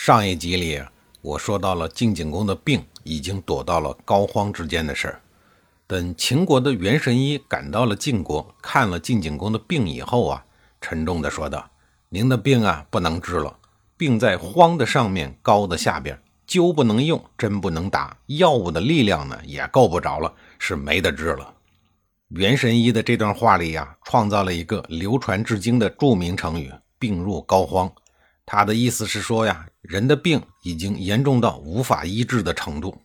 上一集里，我说到了晋景公的病已经躲到了膏肓之间的事儿。等秦国的元神医赶到了晋国，看了晋景公的病以后啊，沉重地说道：“您的病啊，不能治了。病在荒的上面，膏的下边，灸不能用，针不能打，药物的力量呢也够不着了，是没得治了。”元神医的这段话里呀，创造了一个流传至今的著名成语“病入膏肓”。他的意思是说呀，人的病已经严重到无法医治的程度。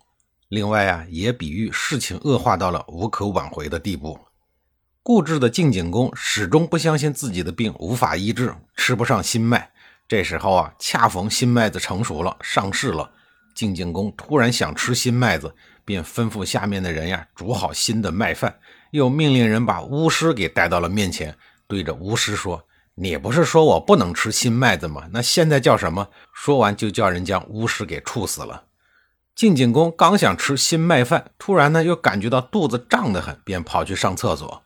另外啊，也比喻事情恶化到了无可挽回的地步。固执的晋景公始终不相信自己的病无法医治，吃不上新麦。这时候啊，恰逢新麦子成熟了，上市了。晋景公突然想吃新麦子，便吩咐下面的人呀，煮好新的麦饭，又命令人把巫师给带到了面前，对着巫师说。你不是说我不能吃新麦子吗？那现在叫什么？说完就叫人将巫师给处死了。晋景公刚想吃新麦饭，突然呢又感觉到肚子胀得很，便跑去上厕所。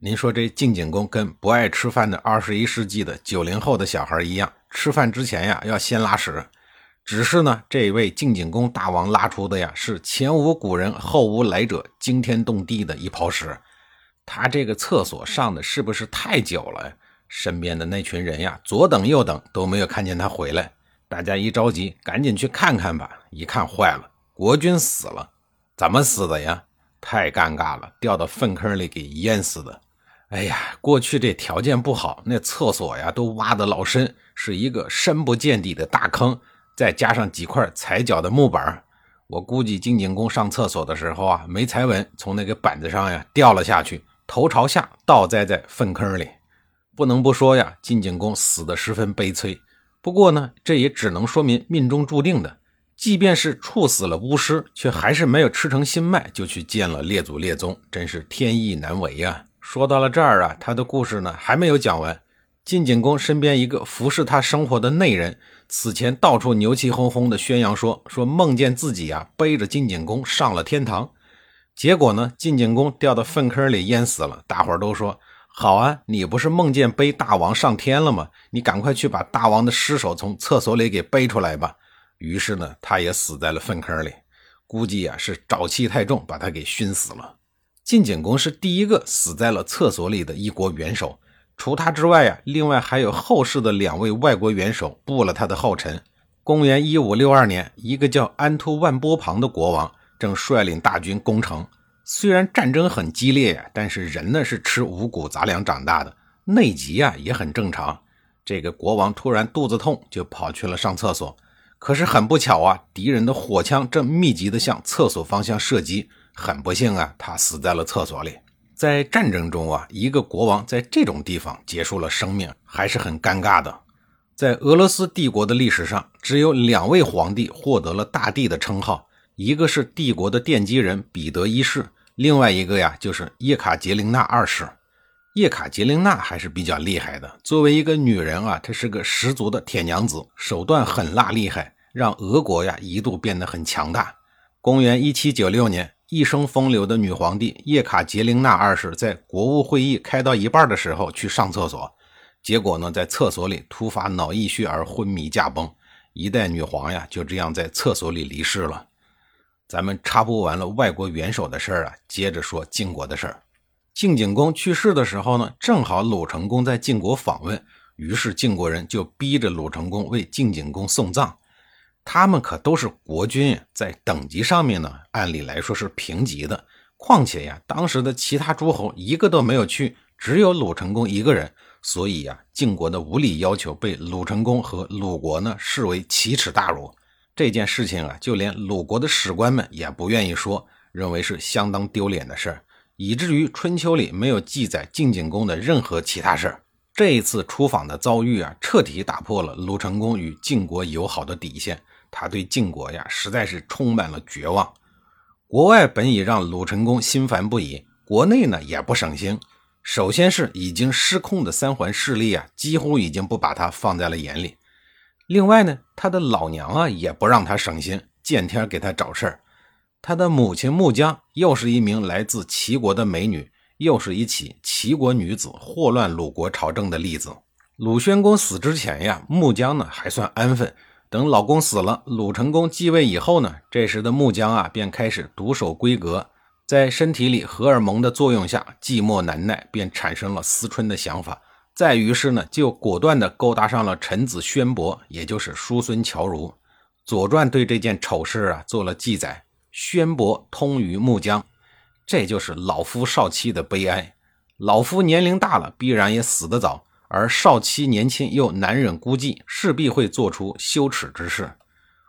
您说这晋景公跟不爱吃饭的二十一世纪的九零后的小孩一样，吃饭之前呀要先拉屎。只是呢，这位晋景公大王拉出的呀是前无古人后无来者、惊天动地的一泡屎。他这个厕所上的是不是太久了？身边的那群人呀，左等右等都没有看见他回来。大家一着急，赶紧去看看吧。一看坏了，国君死了，怎么死的呀？太尴尬了，掉到粪坑里给淹死的。哎呀，过去这条件不好，那厕所呀都挖的老深，是一个深不见底的大坑，再加上几块踩脚的木板。我估计晋景公上厕所的时候啊，没踩稳，从那个板子上呀掉了下去，头朝下倒栽在粪坑里。不能不说呀，晋景公死得十分悲催。不过呢，这也只能说明命中注定的。即便是处死了巫师，却还是没有吃成心脉，就去见了列祖列宗，真是天意难违呀。说到了这儿啊，他的故事呢还没有讲完。晋景公身边一个服侍他生活的内人，此前到处牛气哄哄的宣扬说，说梦见自己啊背着晋景公上了天堂。结果呢，晋景公掉到粪坑里淹死了。大伙儿都说。好啊，你不是梦见背大王上天了吗？你赶快去把大王的尸首从厕所里给背出来吧。于是呢，他也死在了粪坑里，估计呀是沼气太重，把他给熏死了。晋景公是第一个死在了厕所里的一国元首，除他之外呀，另外还有后世的两位外国元首步了他的后尘。公元一五六二年，一个叫安突万波旁的国王正率领大军攻城。虽然战争很激烈呀，但是人呢是吃五谷杂粮长大的，内急啊也很正常。这个国王突然肚子痛，就跑去了上厕所。可是很不巧啊，敌人的火枪正密集的向厕所方向射击。很不幸啊，他死在了厕所里。在战争中啊，一个国王在这种地方结束了生命，还是很尴尬的。在俄罗斯帝国的历史上，只有两位皇帝获得了大帝的称号，一个是帝国的奠基人彼得一世。另外一个呀，就是叶卡捷琳娜二世。叶卡捷琳娜还是比较厉害的。作为一个女人啊，她是个十足的铁娘子，手段狠辣厉害，让俄国呀一度变得很强大。公元一七九六年，一生风流的女皇帝叶卡捷琳娜二世在国务会议开到一半的时候去上厕所，结果呢，在厕所里突发脑溢血而昏迷驾崩，一代女皇呀就这样在厕所里离世了。咱们插播完了外国元首的事儿啊，接着说晋国的事儿。晋景公去世的时候呢，正好鲁成公在晋国访问，于是晋国人就逼着鲁成公为晋景公送葬。他们可都是国君，在等级上面呢，按理来说是平级的。况且呀，当时的其他诸侯一个都没有去，只有鲁成公一个人，所以呀，晋国的无理要求被鲁成公和鲁国呢视为奇耻大辱。这件事情啊，就连鲁国的史官们也不愿意说，认为是相当丢脸的事儿，以至于春秋里没有记载晋景公的任何其他事儿，这一次出访的遭遇啊，彻底打破了鲁成功与晋国友好的底线。他对晋国呀，实在是充满了绝望。国外本已让鲁成功心烦不已，国内呢也不省心。首先是已经失控的三环势力啊，几乎已经不把他放在了眼里。另外呢，他的老娘啊也不让他省心，见天给他找事儿。他的母亲穆姜又是一名来自齐国的美女。又是一起齐国女子祸乱鲁国朝政的例子。鲁宣公死之前呀，穆姜呢还算安分。等老公死了，鲁成公继位以后呢，这时的穆姜啊便开始独守闺阁，在身体里荷尔蒙的作用下，寂寞难耐，便产生了思春的想法。再于是呢，就果断地勾搭上了臣子宣伯，也就是叔孙侨如。《左传》对这件丑事啊做了记载：宣伯通于穆姜。这就是老夫少妻的悲哀。老夫年龄大了，必然也死得早；而少妻年轻又难忍孤寂，势必会做出羞耻之事。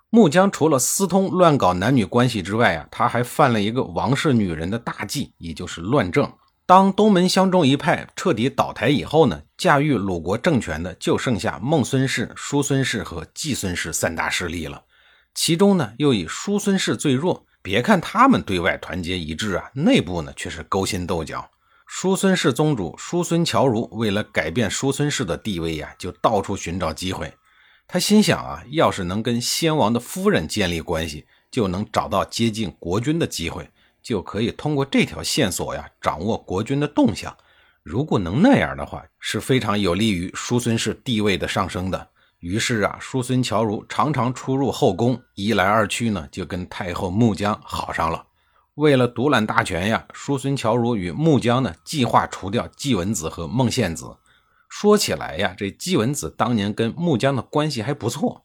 穆姜除了私通乱搞男女关系之外啊，他还犯了一个王室女人的大忌，也就是乱政。当东门襄中一派彻底倒台以后呢，驾驭鲁国政权的就剩下孟孙氏、叔孙氏和季孙氏三大势力了。其中呢，又以叔孙氏最弱。别看他们对外团结一致啊，内部呢却是勾心斗角。叔孙氏宗主叔孙侨如为了改变叔孙氏的地位呀，就到处寻找机会。他心想啊，要是能跟先王的夫人建立关系，就能找到接近国君的机会，就可以通过这条线索呀，掌握国君的动向。如果能那样的话，是非常有利于叔孙氏地位的上升的。于是啊，叔孙侨如常常出入后宫，一来二去呢，就跟太后穆姜好上了。为了独揽大权呀，叔孙侨如与穆姜呢计划除掉季文子和孟献子。说起来呀，这季文子当年跟穆姜的关系还不错。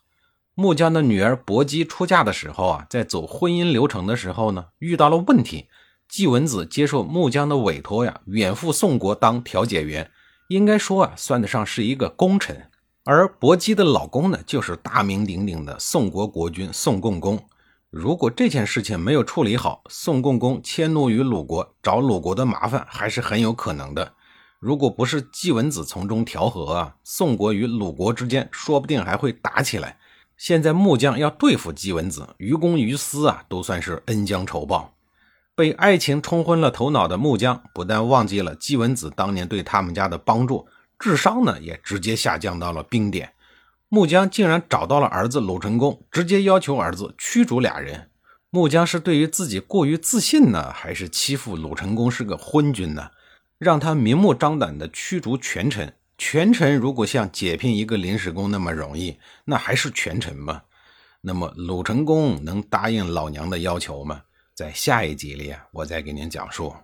穆姜的女儿薄姬出嫁的时候啊，在走婚姻流程的时候呢，遇到了问题。季文子接受穆姜的委托呀，远赴宋国当调解员，应该说啊，算得上是一个功臣。而薄姬的老公呢，就是大名鼎鼎的宋国国君宋共公。如果这件事情没有处理好，宋共公迁怒于鲁国，找鲁国的麻烦还是很有可能的。如果不是季文子从中调和啊，宋国与鲁国之间说不定还会打起来。现在木匠要对付季文子，于公于私啊，都算是恩将仇报。被爱情冲昏了头脑的木匠，不但忘记了季文子当年对他们家的帮助。智商呢也直接下降到了冰点。木匠竟然找到了儿子鲁成功，直接要求儿子驱逐俩人。木匠是对于自己过于自信呢，还是欺负鲁成功是个昏君呢？让他明目张胆的驱逐权臣。全程如果像解聘一个临时工那么容易，那还是全程吗？那么鲁成功能答应老娘的要求吗？在下一集里，我再给您讲述。